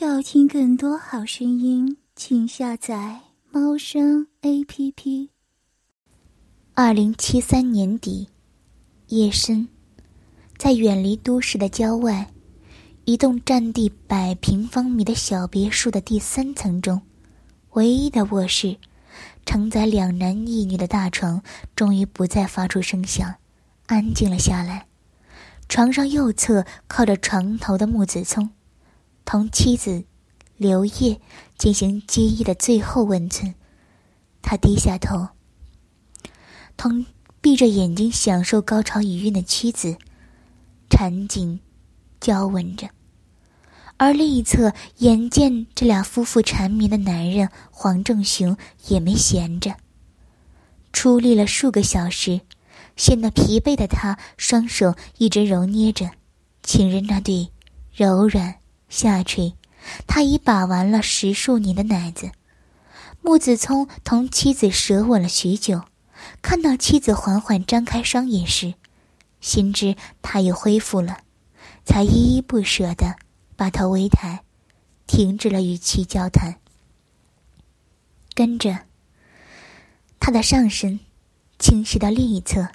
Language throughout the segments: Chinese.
要听更多好声音，请下载猫声 A P P。二零七三年底，夜深，在远离都市的郊外，一栋占地百平方米的小别墅的第三层中，唯一的卧室，承载两男一女的大床终于不再发出声响，安静了下来。床上右侧靠着床头的木子聪。同妻子刘烨进行接衣的最后温存，他低下头，同闭着眼睛享受高潮余韵的妻子缠紧交吻着，而另一侧眼见这俩夫妇缠绵的男人黄正雄也没闲着，出力了数个小时，显得疲惫的他双手一直揉捏着情人那对柔软。下垂，他已把玩了十数年的奶子。木子聪同妻子舌吻了许久，看到妻子缓缓张开双眼时，心知他又恢复了，才依依不舍的把头微抬，停止了与其交谈。跟着，他的上身倾斜到另一侧，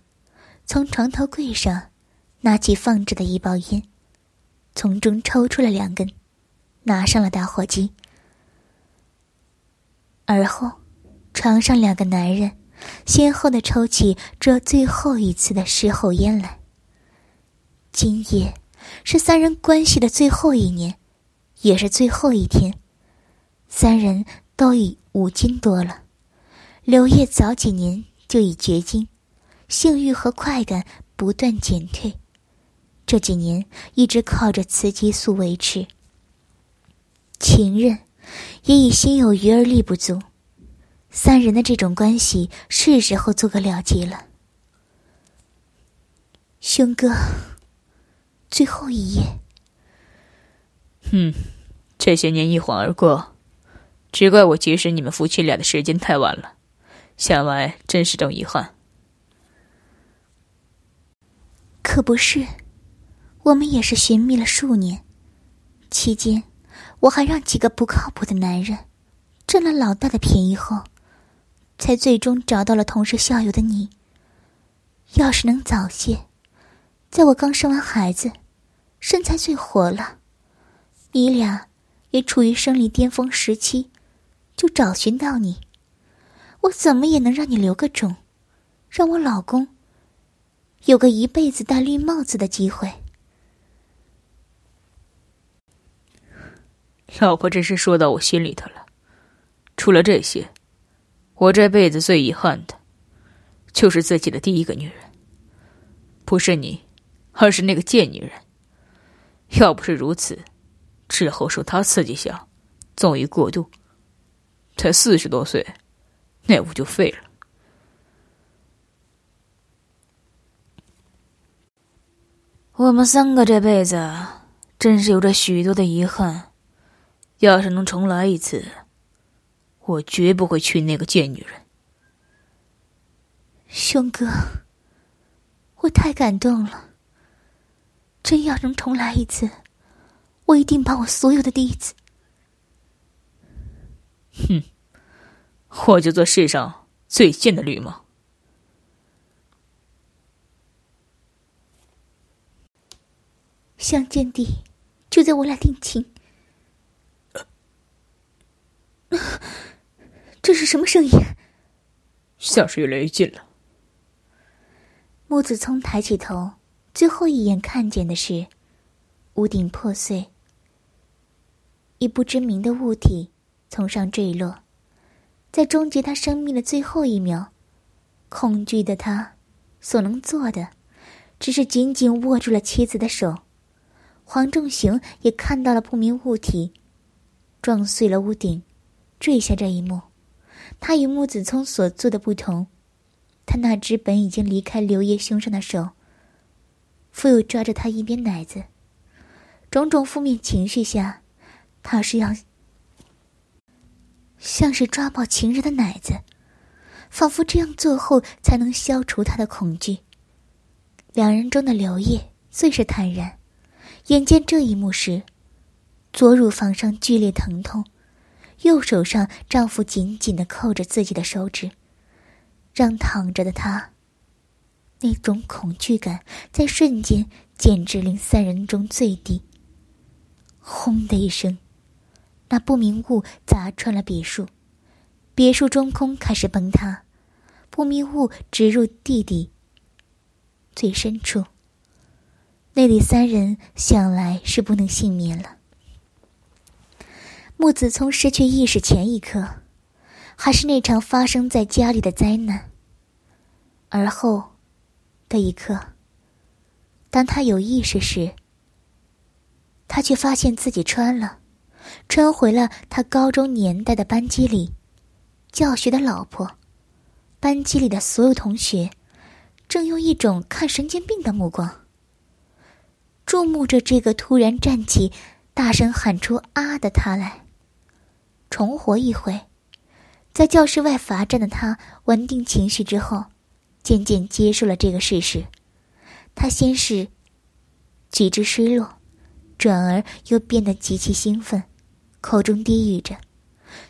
从床头柜上拿起放着的一包烟。从中抽出了两根，拿上了打火机。而后，床上两个男人先后的抽起这最后一次的事后烟来。今夜是三人关系的最后一年，也是最后一天。三人都已五斤多了，刘烨早几年就已绝经，性欲和快感不断减退。这几年一直靠着雌激素维持，情人也已心有余而力不足，三人的这种关系是时候做个了结了。兄哥，最后一夜。嗯，这些年一晃而过，只怪我结识你们夫妻俩的时间太晚了，想来真是种遗憾。可不是。我们也是寻觅了数年，期间我还让几个不靠谱的男人占了老大的便宜后，才最终找到了同是校友的你。要是能早些，在我刚生完孩子，身材最火了，你俩也处于生理巅峰时期，就找寻到你，我怎么也能让你留个种，让我老公有个一辈子戴绿帽子的机会。老婆真是说到我心里头了。除了这些，我这辈子最遗憾的，就是自己的第一个女人，不是你，而是那个贱女人。要不是如此，之后受她刺激下，纵欲过度，才四十多岁，那我就废了。我们三个这辈子，真是有着许多的遗憾。要是能重来一次，我绝不会娶那个贱女人。兄哥，我太感动了。真要能重来一次，我一定把我所有的弟子……哼，我就做世上最贱的绿帽。相见地，就在我俩定情。这是什么声音？像是越来越近了。木子聪抬起头，最后一眼看见的是屋顶破碎，一不知名的物体从上坠落，在终结他生命的最后一秒，恐惧的他所能做的，只是紧紧握住了妻子的手。黄仲雄也看到了不明物体撞碎了屋顶。坠下这一幕，他与木子聪所做的不同，他那只本已经离开刘烨胸上的手，复又抓着他一边奶子。种种负面情绪下，他是要像是抓抱情人的奶子，仿佛这样做后才能消除他的恐惧。两人中的刘烨最是坦然，眼见这一幕时，左乳房上剧烈疼痛，右手上丈夫紧紧的扣着自己的手指，让躺着的他。那种恐惧感在瞬间简直令三人中最低。轰的一声，那不明物砸穿了别墅，别墅中空开始崩塌，不明物直入地底最深处。那里三人想来是不能幸免了。木子聪失去意识前一刻，还是那场发生在家里的灾难，而后的一刻，当他有意识时，他却发现自己穿了，穿回了他高中年代的班级里，教学的老婆，班级里的所有同学，正用一种看神经病的目光。注目着这个突然站起、大声喊出“啊”的他来，重活一回。在教室外罚站的他稳定情绪之后，渐渐接受了这个事实。他先是举止失落，转而又变得极其兴奋，口中低语着：“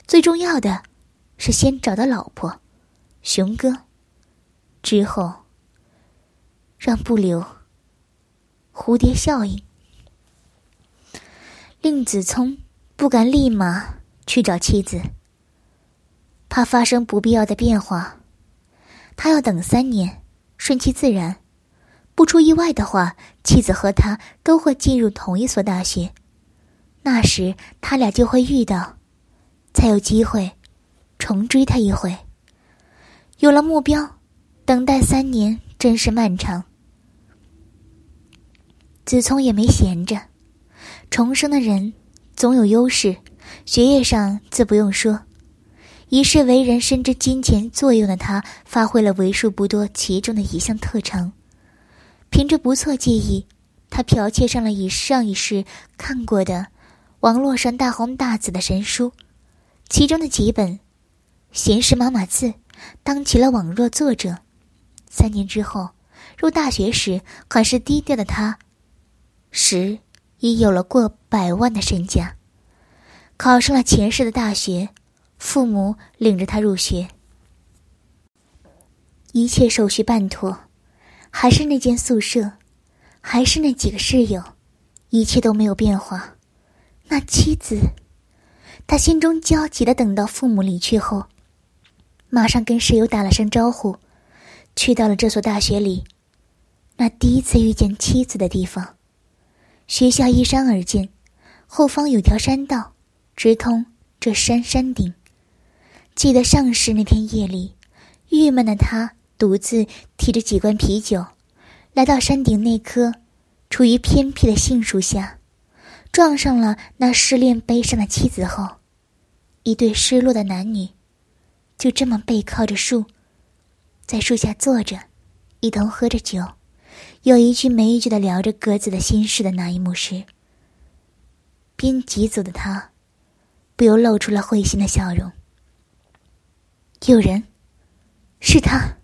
最重要的，是先找到老婆，熊哥，之后让不留。”蝴蝶效应，令子聪不敢立马去找妻子，怕发生不必要的变化。他要等三年，顺其自然，不出意外的话，妻子和他都会进入同一所大学，那时他俩就会遇到，才有机会重追他一回。有了目标，等待三年真是漫长。子聪也没闲着，重生的人总有优势，学业上自不用说。一世为人深知金钱作用的他，发挥了为数不多其中的一项特长。凭着不错记忆，他剽窃上了以上一世看过的网络上大红大紫的神书，其中的几本《闲时码码字》，当起了网络作者。三年之后，入大学时还是低调的他。时已有了过百万的身家，考上了前世的大学，父母领着他入学，一切手续办妥，还是那间宿舍，还是那几个室友，一切都没有变化。那妻子，他心中焦急的等到父母离去后，马上跟室友打了声招呼，去到了这所大学里，那第一次遇见妻子的地方。学校依山而建，后方有条山道，直通这山山顶。记得上市那天夜里，郁闷的他独自提着几罐啤酒，来到山顶那棵处于偏僻的杏树下，撞上了那失恋悲伤的妻子后，一对失落的男女，就这么背靠着树，在树下坐着，一同喝着酒。有一句没一句的聊着各自的心事的那一幕时，边疾走的他，不由露出了会心的笑容。有人，是他。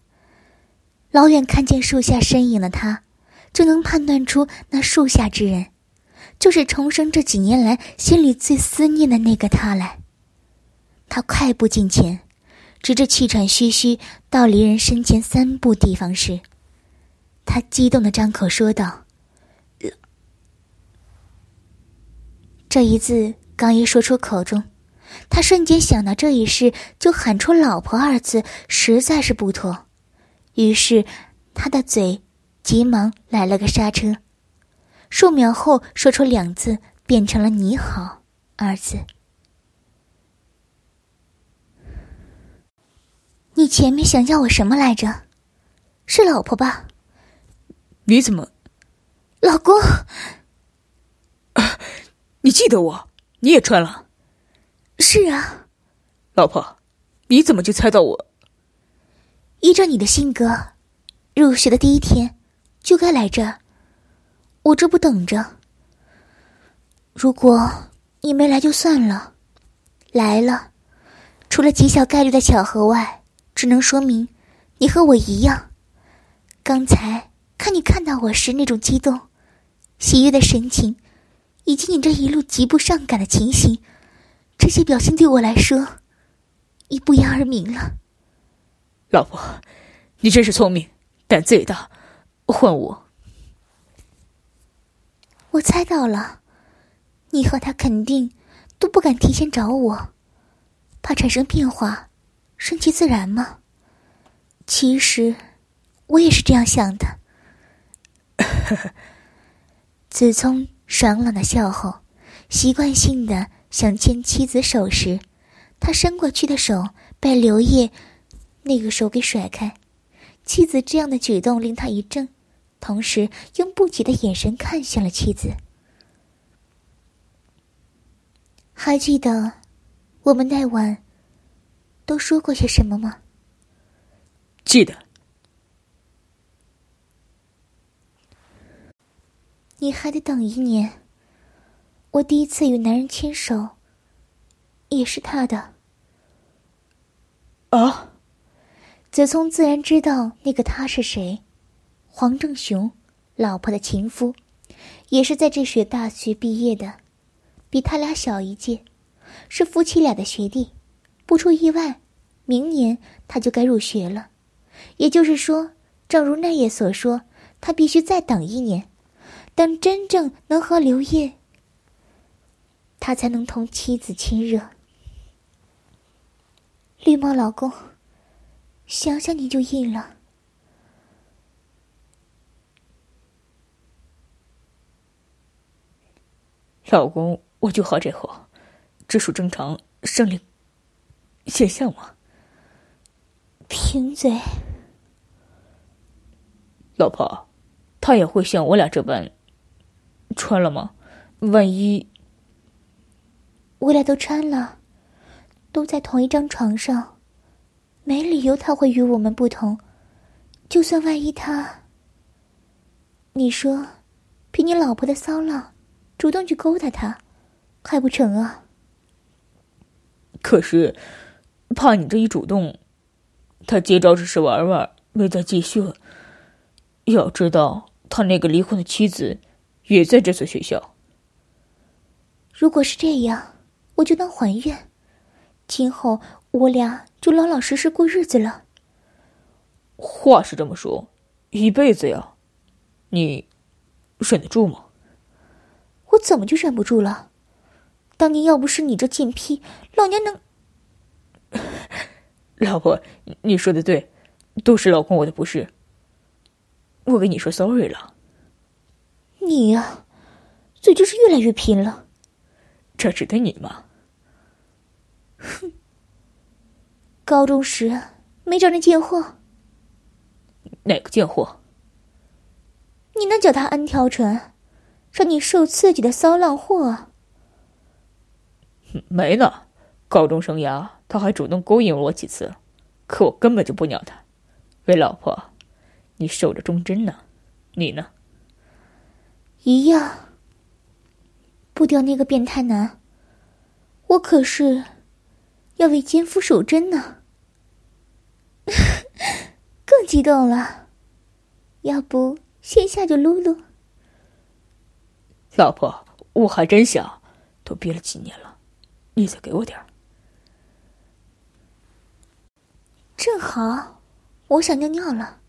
老远看见树下身影的他，就能判断出那树下之人，就是重生这几年来心里最思念的那个他来。他快步近前，直至气喘吁吁到离人身前三步地方时。他激动的张口说道：“这一字刚一说出口中，他瞬间想到这一事就喊出‘老婆’二字实在是不妥，于是他的嘴急忙来了个刹车，数秒后说出两字，变成了‘你好’二字。你前面想要我什么来着？是老婆吧？”你怎么，老公？你记得我？你也穿了？是啊，老婆，你怎么就猜到我？依照你的性格，入学的第一天就该来这儿，我这不等着。如果你没来就算了，来了，除了极小概率的巧合外，只能说明你和我一样。刚才。看你看到我时那种激动、喜悦的神情，以及你这一路极不上赶的情形，这些表现对我来说已不言而明了。老婆，你真是聪明，胆子也大，换我。我猜到了，你和他肯定都不敢提前找我，怕产生变化，顺其自然嘛？其实，我也是这样想的。子聪爽朗的笑后，习惯性的想牵妻子手时，他伸过去的手被刘烨那个手给甩开。妻子这样的举动令他一怔。同时，用不解的眼神看向了妻子。还记得我们那晚都说过些什么吗？记得。你还得等一年。我第一次与男人牵手，也是他的。啊！子聪自然知道那个他是谁。黄正雄，老婆的情夫，也是在这所大学毕业的，比他俩小一届，是夫妻俩的学弟。不出意外，明年他就该入学了。也就是说，正如那夜所说，他必须再等一年，等真正能和刘烨，他才能同妻子亲热。绿帽老公，想想你就硬了。老公，我就好这口，这属正常生理现象吗？贫嘴。老婆，他也会像我俩这般穿了吗？万一我俩都穿了，都在同一张床上，没理由他会与我们不同。就算万一他，你说，凭你老婆的骚浪？主动去勾搭他，还不成啊？可是，怕你这一主动，他接招只是玩玩，没再继续。要知道，他那个离婚的妻子也在这所学校。如果是这样，我就当还愿，今后我俩就老老实实过日子了。话是这么说，一辈子呀，你忍得住吗？我怎么就忍不住了？当年要不是你这贱婢，老娘能 老婆，你说的对，都是老公我的不是。我跟你说 sorry 了。你呀，嘴就是越来越贫了。这只对你吗？哼！高中时没找那贱货。哪个贱货？你那脚踏 N 条船。让你受刺激的骚浪货，没呢。高中生涯，他还主动勾引我几次，可我根本就不鸟他。喂老婆，你守着忠贞呢，你呢？一样。不掉那个变态男，我可是要为奸夫守贞呢。更激动了，要不先下就撸撸？老婆，我还真想，都憋了几年了，你再给我点儿。正好，我想尿尿了，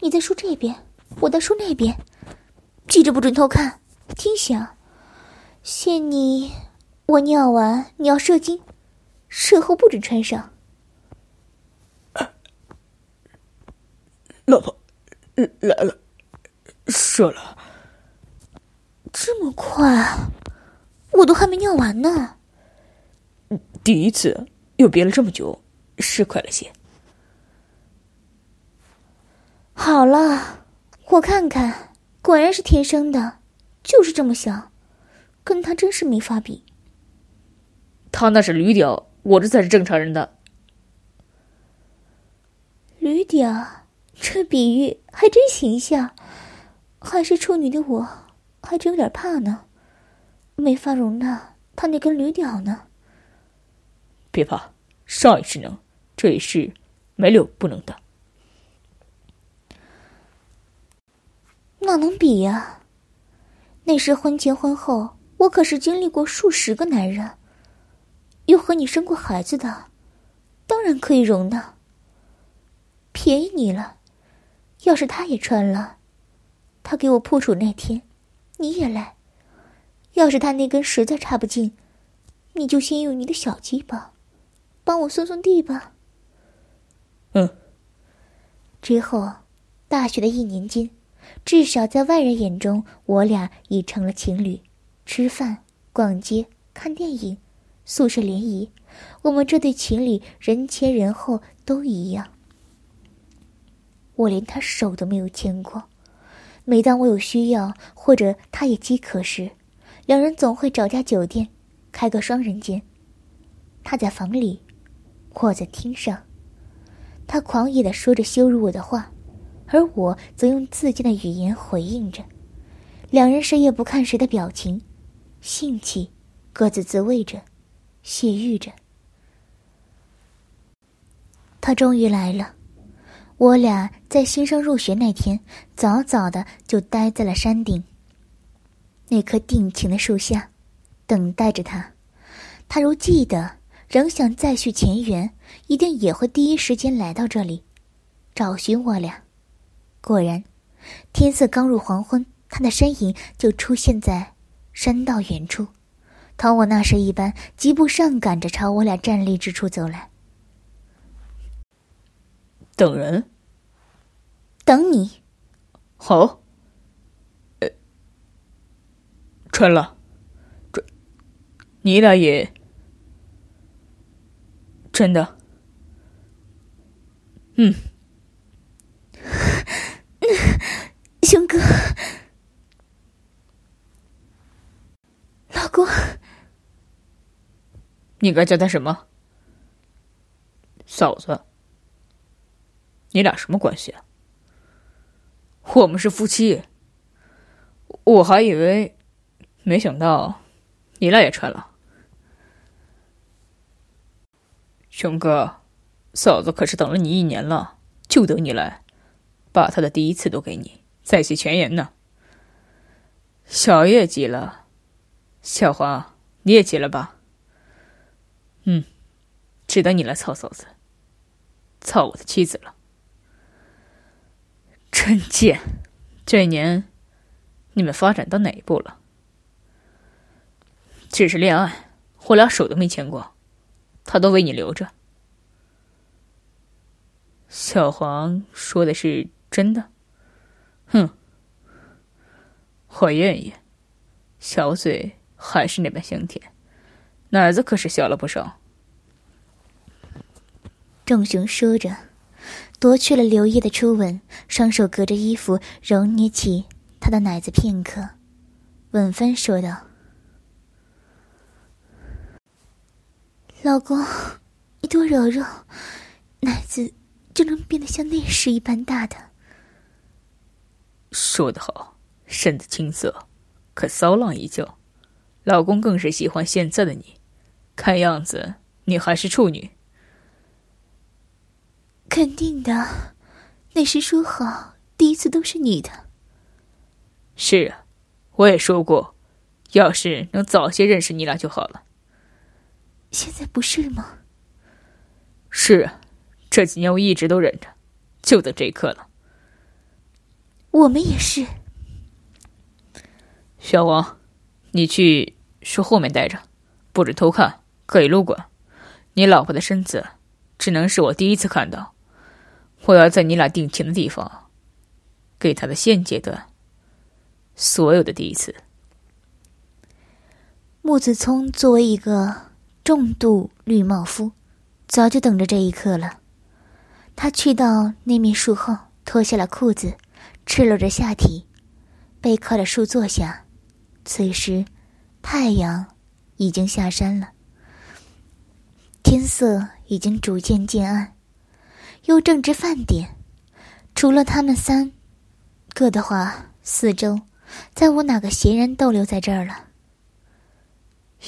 你在梳这边，我在梳那边，记着不准偷看，听响。限你，我尿完你要射精，射后不准穿上。老婆，来了，射了。这么快，我都还没尿完呢。第一次又憋了这么久，是快了些。好了，我看看，果然是天生的，就是这么小，跟他真是没法比。他那是驴屌，我这才是正常人的。驴屌，这比喻还真形象。还是处女的我。还真有点怕呢，没法容纳他那根驴屌呢。别怕，上一世能，这一世没有不能的。哪能比呀？那时婚前婚后我可是经历过数十个男人，又和你生过孩子的，当然可以容纳。便宜你了，要是他也穿了，他给我破处那天，你也来。要是他那根实在插不进，你就先用你的小鸡巴，帮我松松地吧。嗯。之后，大学的一年间，至少在外人眼中，我俩已成了情侣。吃饭、逛街、看电影、宿舍联谊，我们这对情侣人前人后都一样。我连他手都没有牵过。每当我有需要，或者他也饥渴时，两人总会找家酒店，开个双人间。他在房里，我在厅上。他狂野的说着羞辱我的话，而我则用自荐的语言回应着。两人谁也不看谁的表情。兴起，各自自慰着，泄欲着。他终于来了，我俩在新生入学那天，早早的就待在了山顶。那棵定情的树下，等待着他。他如记得，仍想再续前缘，一定也会第一时间来到这里，找寻我俩。果然，天色刚入黄昏，他的身影就出现在。山道远处，同我那时一般，疾步上赶着朝我俩站立之处走来。等人，等你。好。呃，穿了，这，你俩也真的？嗯，兄哥。老公，你该叫他什么？嫂子？你俩什么关系啊？我们是夫妻。我还以为，没想到，你俩也穿了。熊哥，嫂子可是等了你一年了，就等你来，把她的第一次都给你，再续前缘呢。小叶急了。小黄，你也急了吧？嗯，只等你来操嫂子，操我的妻子了。真贱！这一年，你们发展到哪一步了？只是恋爱，我俩手都没牵过，他都为你留着。小黄说的是真的？哼，我愿意，小嘴。还是那般香甜，奶子可是小了不少。郑雄说着，夺去了刘烨的初吻，双手隔着衣服揉捏起他的奶子片刻，吻分说道：“老公，你多揉揉，奶子就能变得像那时一般大的。”说得好，身子青涩，可骚浪依旧。老公更是喜欢现在的你，看样子你还是处女。肯定的，那时说好第一次都是你的。是啊，我也说过，要是能早些认识你俩就好了。现在不是吗？是啊，这几年我一直都忍着，就等这一刻了。我们也是。小王，你去。树后面待着，不准偷看，可以撸管。你老婆的身子，只能是我第一次看到。我要在你俩定情的地方，给他的现阶段。所有的第一次。木子聪作为一个重度绿帽夫，早就等着这一刻了。他去到那面树后，脱下了裤子，赤裸着下体，背靠着树坐下。此时。太阳已经下山了，天色已经逐渐渐暗，又正值饭点。除了他们三个的话，四周再无哪个闲人逗留在这儿了。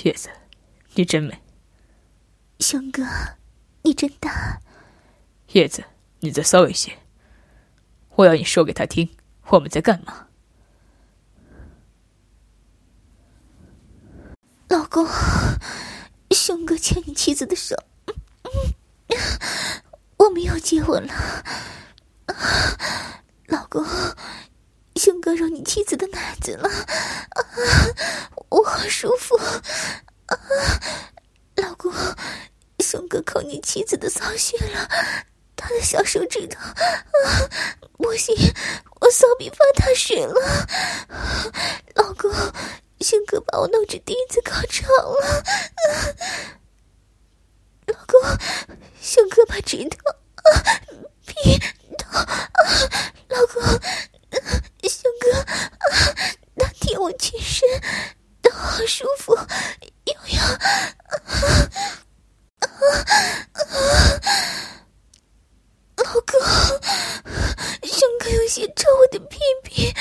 叶子，你真美。熊哥，你真大。叶子，你再骚一些。我要你说给他听，我们在干嘛，老公，雄哥牵你妻子的手，嗯，我们要结婚了，老公，雄哥揉你妻子的奶子了，啊，我好舒服，啊，老公，雄哥扣你妻子的骚穴了。他的小手指头，啊不行，我骚逼发大水了。老公，熊哥把我弄成第一次高潮了。老公，熊哥把指头、屁、头，老公，熊哥，他舔我全身，都好舒服，又要，老公，熊哥有些抽我的屁屁，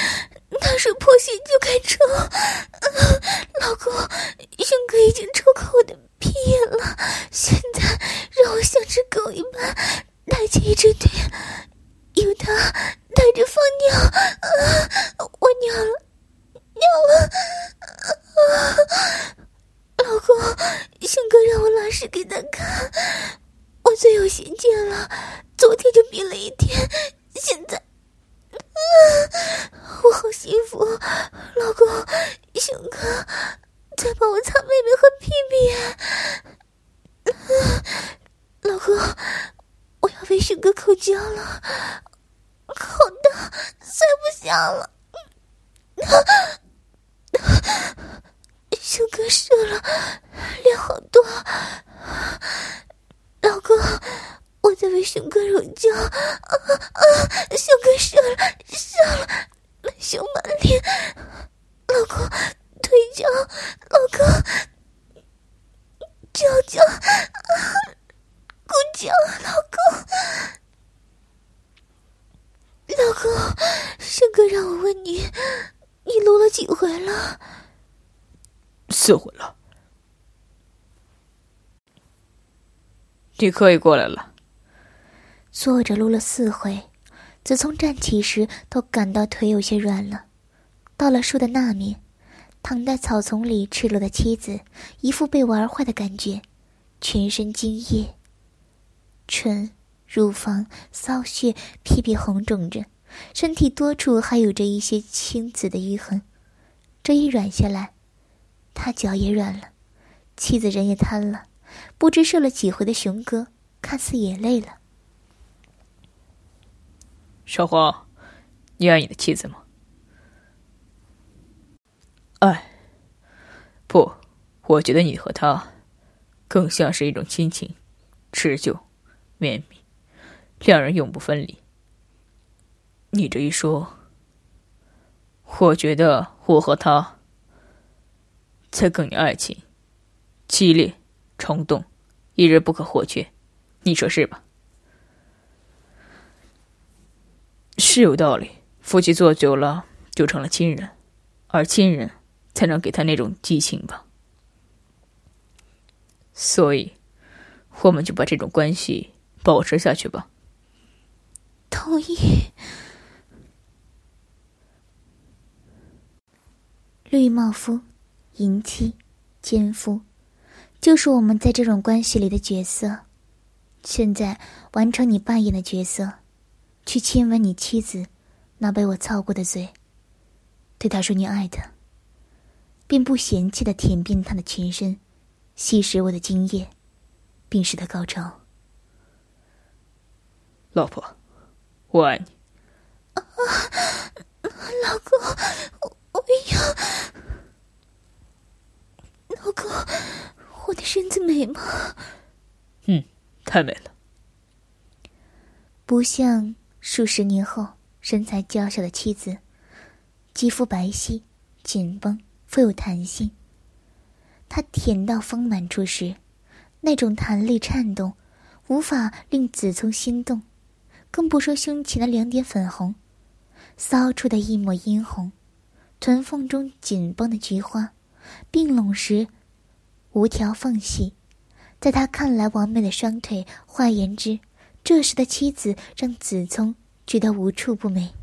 他说破鞋就该抽，老公，熊哥已经抽过我的。屁眼了！现在让我像只狗一般抬起一只腿，由他带着放尿。啊，我尿了，尿了！啊，老公，熊哥让我拉屎给他看，我最有闲见了。昨天就憋了一天，现在，啊，我好幸福，老公，熊哥。再帮我擦妹妹和屁屁，老公，我要为熊哥口交了，好大，塞不下了，熊哥射了，量好多，老公，我在为熊哥揉脚，啊啊，熊哥射了，射了，熊满脸，老公。腿脚，老公，脚脚，骨脚，老公，老公，胜哥让我问你，你撸了几回了？四回了。你可以过来了。坐着撸了四回，自从站起时都感到腿有些软了，到了树的那面。躺在草丛里赤裸的妻子，一副被玩坏的感觉，全身精液，唇、乳房、骚穴、屁屁红肿着，身体多处还有着一些青紫的淤痕。这一软下来，他脚也软了，妻子人也瘫了。不知射了几回的熊哥，看似也累了。少华，你爱你的妻子吗？爱，不，我觉得你和他，更像是一种亲情，持久、绵密，两人永不分离。你这一说，我觉得我和他，才更有爱情，激烈、冲动，一日不可或缺。你说是吧？是有道理，夫妻做久了就成了亲人，而亲人。才能给他那种激情吧，所以，我们就把这种关系保持下去吧。同意。绿帽夫、淫妻、奸夫，就是我们在这种关系里的角色。现在完成你扮演的角色，去亲吻你妻子那被我操过的嘴，对她说你爱她。并不嫌弃的舔遍他的全身，吸食我的精液，并使他高潮。老婆，我爱你。啊，老公，我我要。老公，我的身子美吗？嗯，太美了。不像数十年后身材娇小的妻子，肌肤白皙、紧绷。富有弹性。他舔到丰满处时，那种弹力颤动，无法令子聪心动，更不说胸前的两点粉红，骚出的一抹殷红，臀缝中紧绷的菊花，并拢时无条缝隙，在他看来完美的双腿，换言之，这时的妻子让子聪觉得无处不美。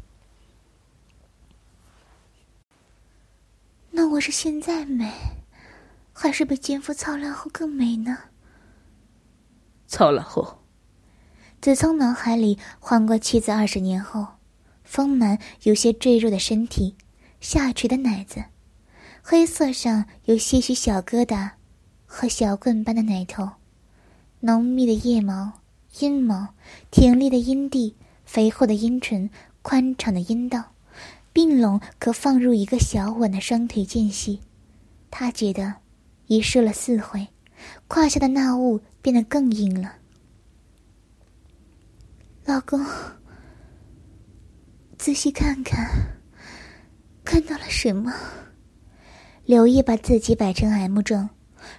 那我是现在美，还是被奸夫操烂后更美呢？操了后，子聪脑海里晃过妻子二十年后，丰满有些赘肉的身体，下垂的奶子，黑色上有些许小疙瘩，和小棍般的奶头，浓密的腋毛、阴毛，挺立的阴蒂，肥厚的阴唇，宽敞的阴道，并拢可放入一个小碗的双腿间隙，他觉得已射了四回。胯下的那物变得更硬了。老公，仔细看看，看到了什么？刘烨把自己摆成 M 状，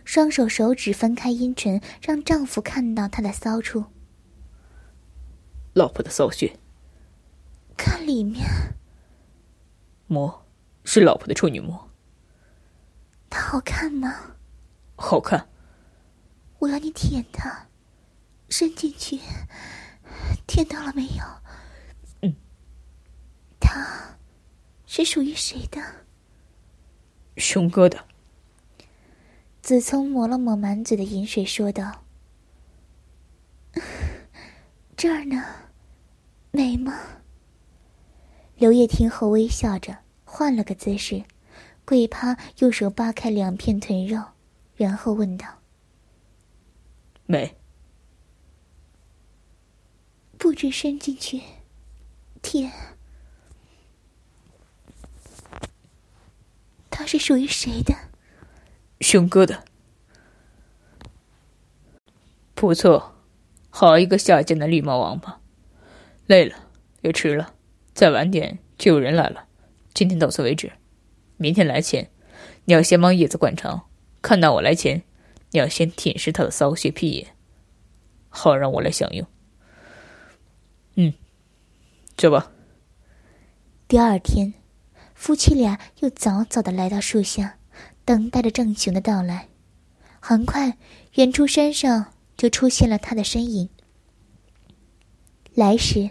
双手手指分开阴唇，让丈夫看到她的骚处。老婆的骚穴。看里面。膜，是老婆的处女膜。它好看吗？好看。我要你舔它，伸进去，舔到了没有？嗯。它，是属于谁的？熊哥的。子聪抹了抹满嘴的饮水，说道：“ 这儿呢，美吗？”刘烨听后微笑着，换了个姿势，跪趴，用手扒开两片臀肉，然后问道。美，不准伸进去，天，它是属于谁的？熊哥的，不错，好一个下贱的绿毛王八！累了，也迟了，再晚点就有人来了。今天到此为止，明天来前，你要先帮叶子灌肠，看到我来前。你要先舔舐他的骚穴屁眼，好让我来享用。嗯，走吧。第二天，夫妻俩又早早的来到树下，等待着郑雄的到来。很快，远处山上就出现了他的身影。来时，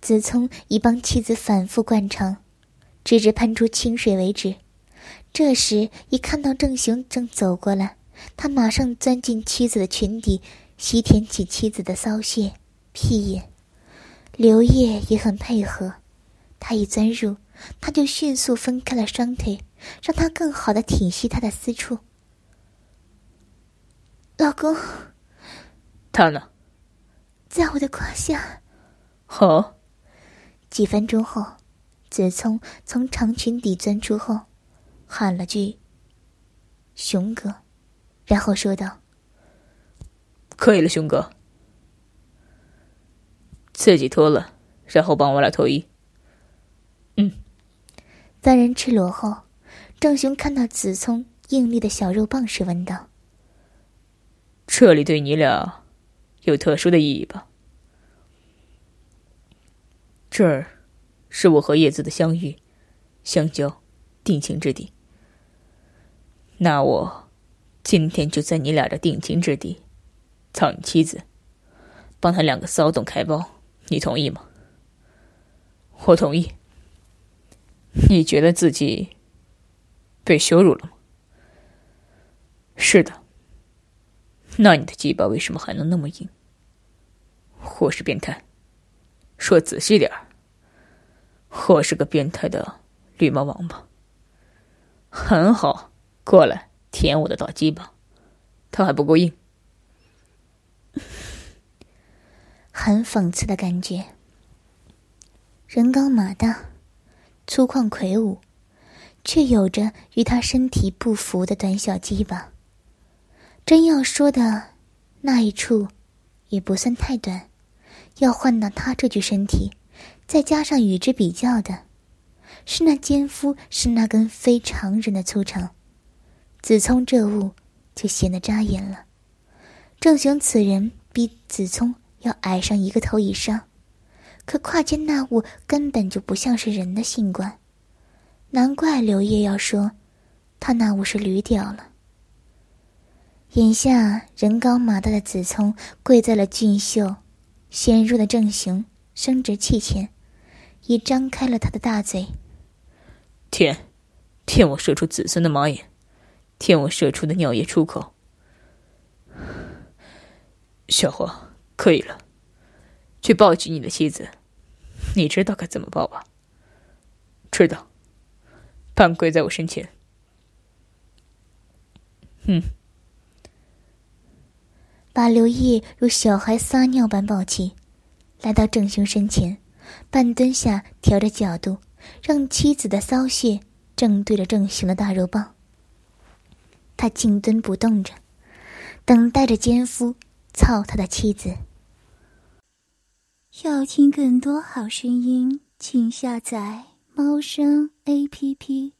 子聪已帮妻子反复灌肠，直至喷出清水为止。这时，一看到郑雄正走过来。他马上钻进妻子的裙底，吸舔起妻子的骚穴、屁眼。刘烨也很配合，他一钻入，他就迅速分开了双腿，让他更好的体恤他的私处。老公，他呢？在我的胯下。好。几分钟后，子聪从长裙底钻出后，喊了句：“熊哥。”然后说道：“可以了，熊哥，自己脱了，然后帮我俩脱衣。”嗯。三人赤裸后，郑雄看到子聪硬立的小肉棒时，问道：“这里对你俩有特殊的意义吧？这儿是我和叶子的相遇、相交、定情之地。那我……”今天就在你俩的定情之地，操你妻子，帮他两个骚动开包，你同意吗？我同意。你觉得自己被羞辱了吗？是的。那你的鸡巴为什么还能那么硬？我是变态，说仔细点儿，我是个变态的绿毛王八。很好，过来。舔我的大鸡巴，他还不够硬，很讽刺的感觉。人高马大，粗犷魁梧，却有着与他身体不符的短小鸡巴。真要说的那一处，也不算太短。要换到他这具身体，再加上与之比较的，是那奸夫，是那根非常人的粗长。子聪这物就显得扎眼了。郑雄此人比子聪要矮上一个头以上，可胯间那物根本就不像是人的性官，难怪刘烨要说他那物是驴屌了。眼下人高马大的子聪跪在了俊秀、纤弱的郑雄生殖器前，已张开了他的大嘴，舔，舔我射出子孙的马眼。舔我射出的尿液出口，小黄，可以了，去抱起你的妻子。你知道该怎么抱吧？知道。半跪在我身前。嗯。把刘烨如小孩撒尿般抱起，来到郑雄身前，半蹲下，调着角度，让妻子的骚穴正对着郑雄的大肉棒。他静蹲不动着，等待着奸夫操他的妻子。要听更多好声音，请下载猫声 A P P。